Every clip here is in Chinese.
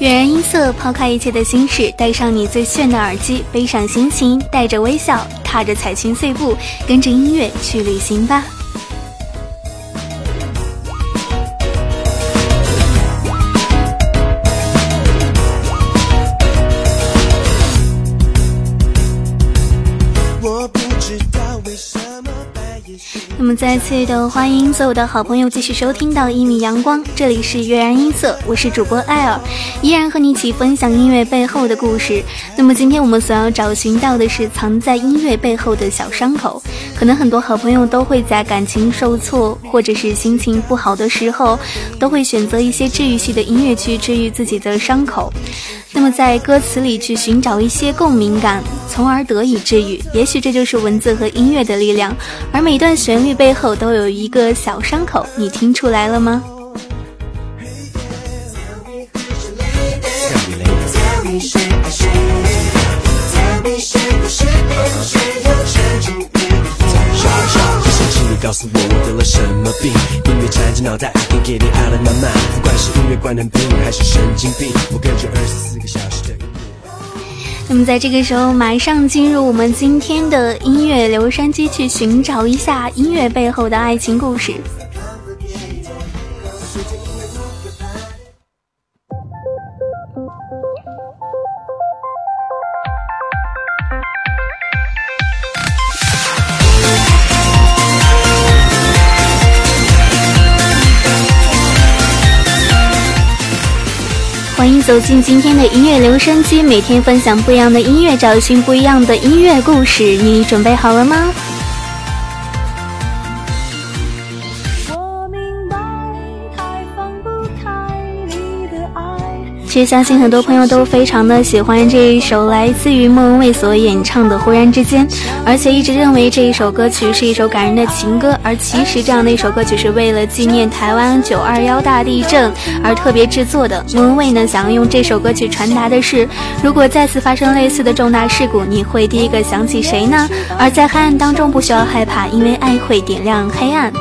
悦然音色，抛开一切的心事，戴上你最炫的耳机，背上心情，带着微笑，踏着彩裙碎步，跟着音乐去旅行吧。再次的欢迎所有的好朋友继续收听到一米阳光，这里是悦然音色，我是主播艾尔，依然和你一起分享音乐背后的故事。那么今天我们所要找寻到的是藏在音乐背后的小伤口，可能很多好朋友都会在感情受挫或者是心情不好的时候，都会选择一些治愈系的音乐去治愈自己的伤口。那么在歌词里去寻找一些共鸣感，从而得以治愈。也许这就是文字和音乐的力量。而每段旋律被背后都有一个小伤口，你听出来了吗？告诉我我得了什么病？音乐缠着脑袋，I can't get it out of my mind。不管是音乐关能病还是神经病，我跟着二十四个小时。那么在这个时候，马上进入我们今天的音乐留声机，去寻找一下音乐背后的爱情故事。欢迎走进今天的音乐留声机，每天分享不一样的音乐，找寻不一样的音乐故事。你准备好了吗？其实相信很多朋友都非常的喜欢这一首来自于莫文蔚所演唱的《忽然之间》，而且一直认为这一首歌曲是一首感人的情歌。而其实这样的一首歌曲是为了纪念台湾九二幺大地震而特别制作的。莫文蔚呢，想要用这首歌曲传达的是，如果再次发生类似的重大事故，你会第一个想起谁呢？而在黑暗当中不需要害怕，因为爱会点亮黑暗。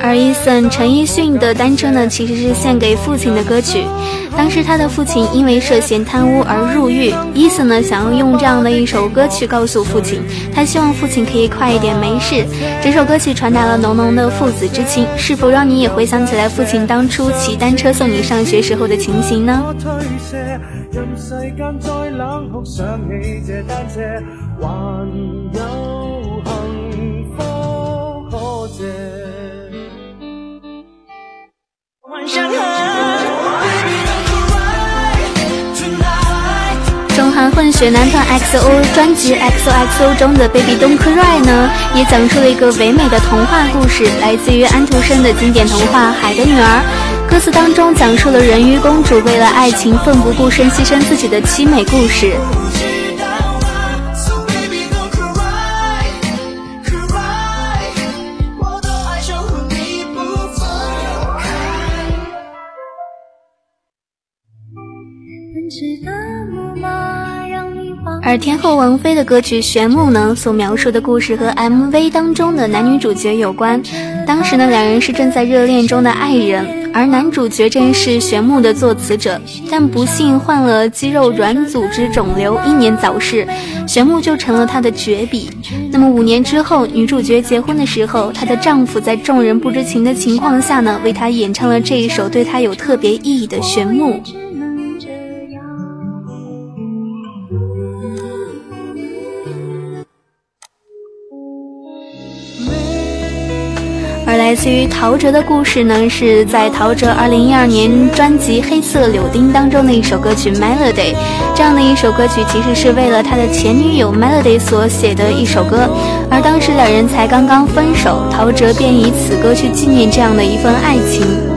而 Eason 陈奕迅的单车呢，其实是献给父亲的歌曲。当时他的父亲因为涉嫌贪污而入狱，Eason 呢想要用这样的一首歌曲告诉父亲，他希望父亲可以快一点没事。这首歌曲传达了浓浓的父子之情，是否让你也回想起来父亲当初骑单车送你上学时候的情形呢？中韩混血男团 XO 专辑 XOXO 中的 Baby Don't Cry 呢，也讲述了一个唯美的童话故事，来自于安徒生的经典童话《海的女儿》。歌词当中讲述了人鱼公主为了爱情奋不顾身、牺牲自己的凄美故事。而天后王菲的歌曲《玄木》呢，所描述的故事和 MV 当中的男女主角有关。当时呢，两人是正在热恋中的爱人，而男主角正是玄木的作词者，但不幸患了肌肉软组织肿瘤，英年早逝，玄木就成了他的绝笔。那么五年之后，女主角结婚的时候，她的丈夫在众人不知情的情况下呢，为她演唱了这一首对她有特别意义的《玄木》。来自于陶喆的故事呢，是在陶喆二零一二年专辑《黑色柳丁》当中的一首歌曲《Melody》。这样的一首歌曲其实是为了他的前女友 Melody 所写的一首歌，而当时两人才刚刚分手，陶喆便以此歌去纪念这样的一份爱情。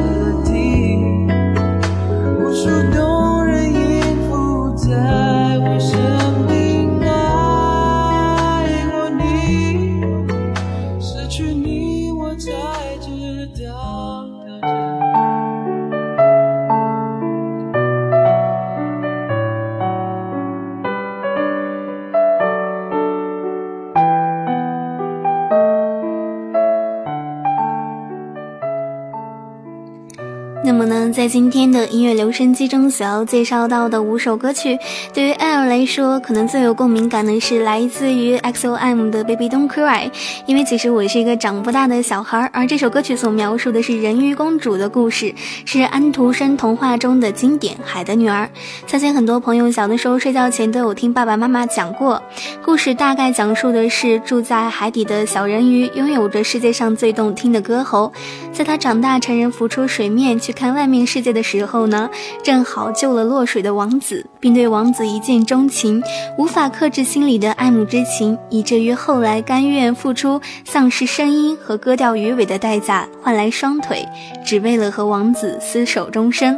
在今天的音乐留声机中所要介绍到的五首歌曲，对于艾尔来说，可能最有共鸣感的是来自于 XOM 的 Baby Don't Cry，因为其实我是一个长不大的小孩，而这首歌曲所描述的是人鱼公主的故事，是安徒生童话中的经典《海的女儿》。相信很多朋友小的时候睡觉前都有听爸爸妈妈讲过，故事大概讲述的是住在海底的小人鱼拥有着世界上最动听的歌喉，在他长大成人浮出水面去看外。面世界的时候呢，正好救了落水的王子，并对王子一见钟情，无法克制心里的爱慕之情，以至于后来甘愿付出丧失声音和割掉鱼尾的代价，换来双腿，只为了和王子厮守终生。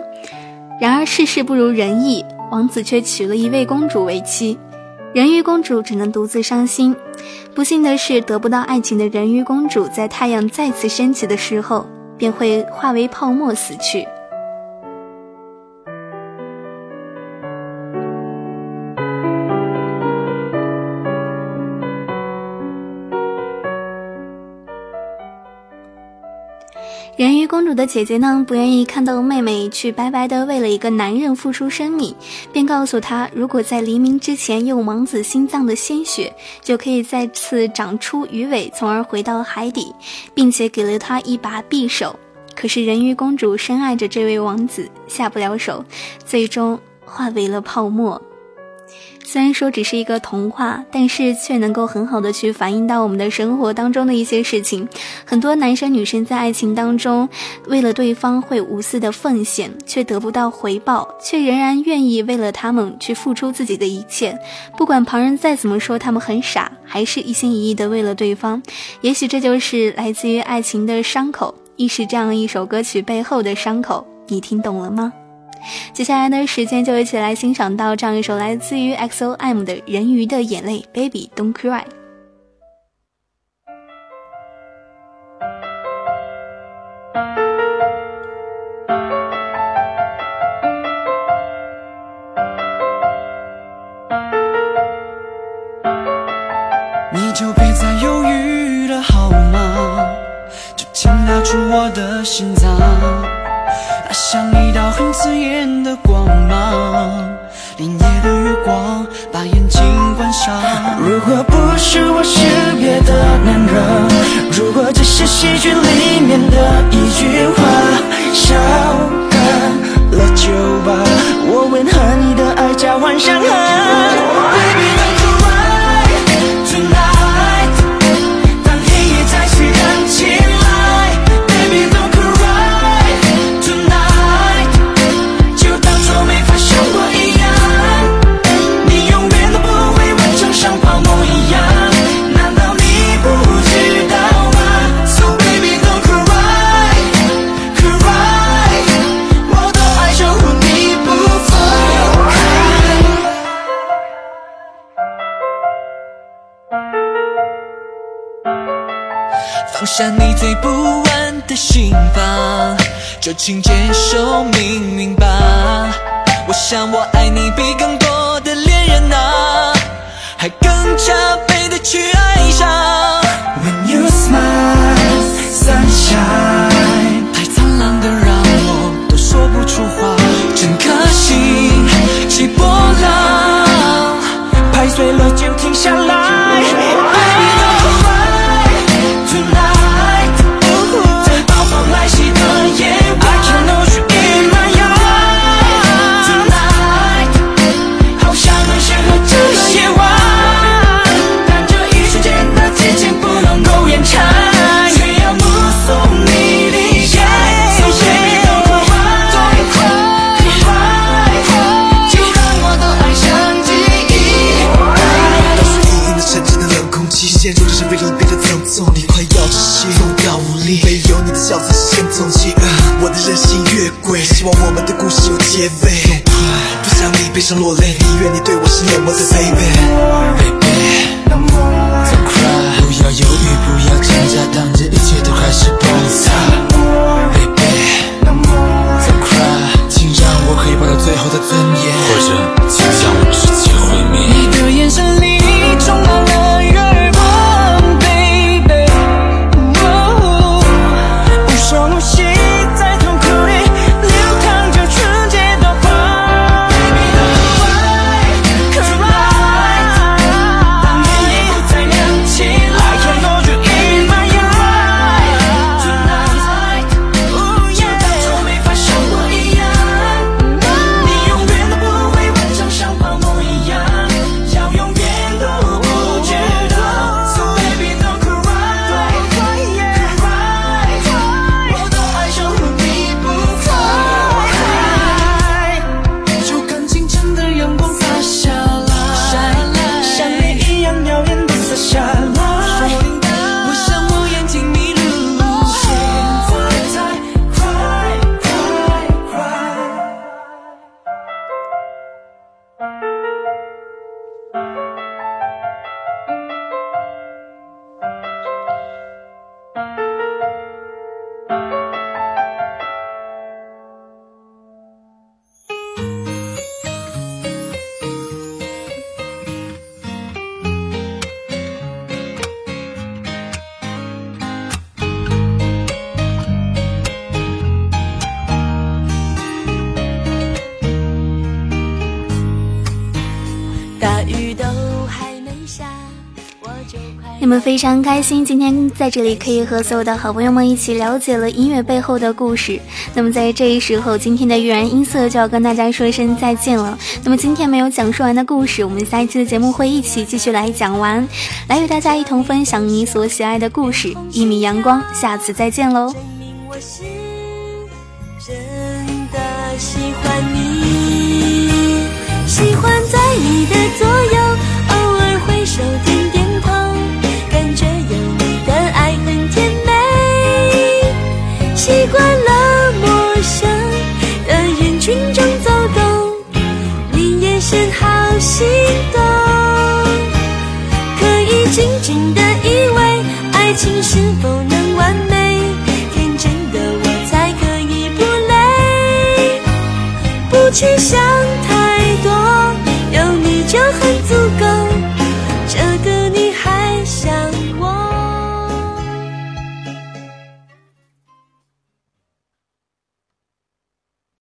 然而世事不如人意，王子却娶了一位公主为妻，人鱼公主只能独自伤心。不幸的是，得不到爱情的人鱼公主，在太阳再次升起的时候，便会化为泡沫死去。人鱼公主的姐姐呢，不愿意看到妹妹去白白的为了一个男人付出生命，便告诉她，如果在黎明之前用王子心脏的鲜血，就可以再次长出鱼尾，从而回到海底，并且给了她一把匕首。可是人鱼公主深爱着这位王子，下不了手，最终化为了泡沫。虽然说只是一个童话，但是却能够很好的去反映到我们的生活当中的一些事情。很多男生女生在爱情当中，为了对方会无私的奉献，却得不到回报，却仍然愿意为了他们去付出自己的一切。不管旁人再怎么说他们很傻，还是一心一意的为了对方。也许这就是来自于爱情的伤口，亦是这样一首歌曲背后的伤口。你听懂了吗？接下来呢时间就一起来欣赏到这样一首来自于 XOM 的人鱼的眼泪，Baby Don't Cry。只是就请接受命运吧。我想我爱你比更多的恋人啊，还更加倍的去爱上。When you smile, sunshine，太灿烂的让我都说不出话，整颗心起波浪，拍碎了就停下来。落泪，宁愿你对我是冷漠的 baby。别哭。不要犹豫，不要挣扎，当这一切那么非常开心，今天在这里可以和所有的好朋友们一起了解了音乐背后的故事。那么在这一时候，今天的悦然音色就要跟大家说一声再见了。那么今天没有讲述完的故事，我们下一期的节目会一起继续来讲完，来与大家一同分享你所喜爱的故事。一米阳光，下次再见喽。喜欢你，喜欢在你的左右，偶尔挥手点点头，感觉有你的爱很甜美。习惯了陌生的人群中走动，你眼神好心动，可以静静的依偎，爱情是否能完美？天真的我才可以不累，不去想。